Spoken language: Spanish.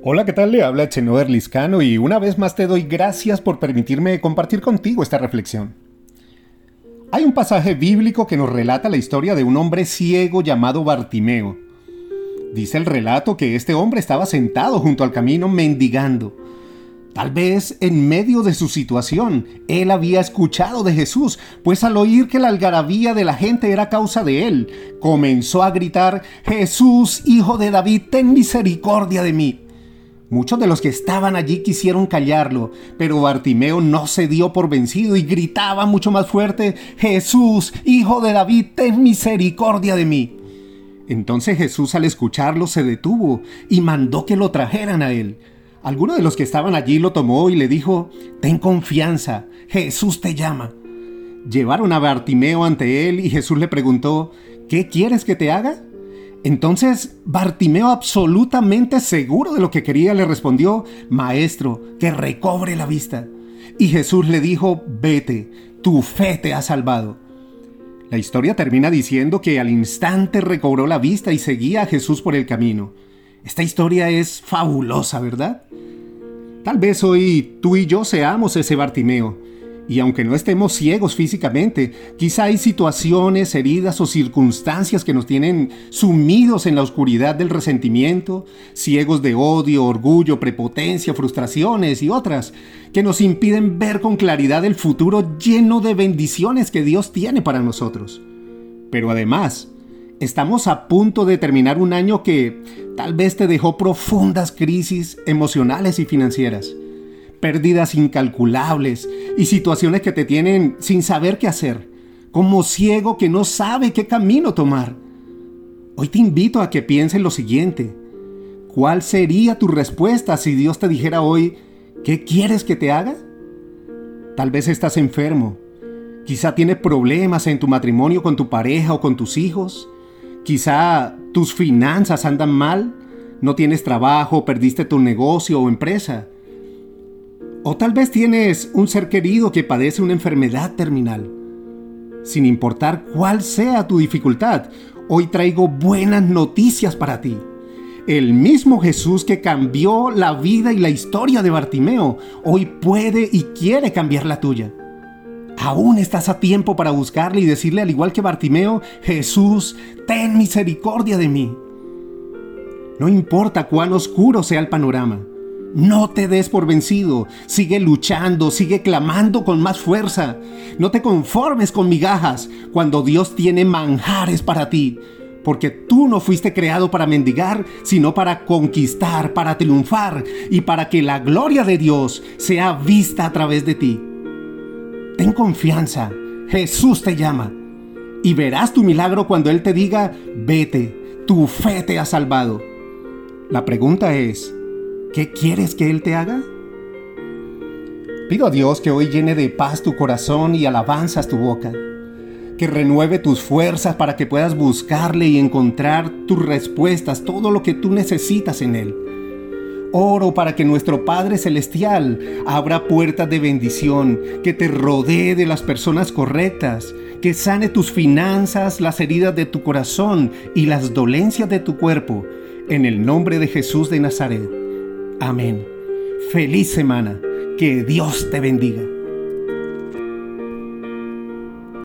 Hola, ¿qué tal? Le habla Chenoer Liscano y una vez más te doy gracias por permitirme compartir contigo esta reflexión. Hay un pasaje bíblico que nos relata la historia de un hombre ciego llamado Bartimeo. Dice el relato que este hombre estaba sentado junto al camino mendigando. Tal vez en medio de su situación, él había escuchado de Jesús, pues al oír que la algarabía de la gente era causa de él, comenzó a gritar, Jesús, hijo de David, ten misericordia de mí. Muchos de los que estaban allí quisieron callarlo, pero Bartimeo no se dio por vencido y gritaba mucho más fuerte, Jesús, hijo de David, ten misericordia de mí. Entonces Jesús al escucharlo se detuvo y mandó que lo trajeran a él. Alguno de los que estaban allí lo tomó y le dijo, Ten confianza, Jesús te llama. Llevaron a Bartimeo ante él y Jesús le preguntó, ¿qué quieres que te haga? Entonces Bartimeo, absolutamente seguro de lo que quería, le respondió, Maestro, que recobre la vista. Y Jesús le dijo, Vete, tu fe te ha salvado. La historia termina diciendo que al instante recobró la vista y seguía a Jesús por el camino. Esta historia es fabulosa, ¿verdad? Tal vez hoy tú y yo seamos ese Bartimeo y aunque no estemos ciegos físicamente, quizá hay situaciones, heridas o circunstancias que nos tienen sumidos en la oscuridad del resentimiento, ciegos de odio, orgullo, prepotencia, frustraciones y otras, que nos impiden ver con claridad el futuro lleno de bendiciones que Dios tiene para nosotros. Pero además, estamos a punto de terminar un año que tal vez te dejó profundas crisis emocionales y financieras pérdidas incalculables y situaciones que te tienen sin saber qué hacer, como ciego que no sabe qué camino tomar. Hoy te invito a que pienses lo siguiente. ¿Cuál sería tu respuesta si Dios te dijera hoy, ¿qué quieres que te haga? Tal vez estás enfermo. Quizá tienes problemas en tu matrimonio con tu pareja o con tus hijos. Quizá tus finanzas andan mal. No tienes trabajo, perdiste tu negocio o empresa. O tal vez tienes un ser querido que padece una enfermedad terminal. Sin importar cuál sea tu dificultad, hoy traigo buenas noticias para ti. El mismo Jesús que cambió la vida y la historia de Bartimeo, hoy puede y quiere cambiar la tuya. Aún estás a tiempo para buscarle y decirle al igual que Bartimeo, Jesús, ten misericordia de mí. No importa cuán oscuro sea el panorama, no te des por vencido, sigue luchando, sigue clamando con más fuerza. No te conformes con migajas cuando Dios tiene manjares para ti, porque tú no fuiste creado para mendigar, sino para conquistar, para triunfar y para que la gloria de Dios sea vista a través de ti. Ten confianza, Jesús te llama y verás tu milagro cuando Él te diga, vete, tu fe te ha salvado. La pregunta es, ¿Qué quieres que Él te haga? Pido a Dios que hoy llene de paz tu corazón y alabanzas tu boca, que renueve tus fuerzas para que puedas buscarle y encontrar tus respuestas, todo lo que tú necesitas en Él. Oro para que nuestro Padre Celestial abra puertas de bendición, que te rodee de las personas correctas, que sane tus finanzas, las heridas de tu corazón y las dolencias de tu cuerpo, en el nombre de Jesús de Nazaret. Amén. Feliz semana. Que Dios te bendiga.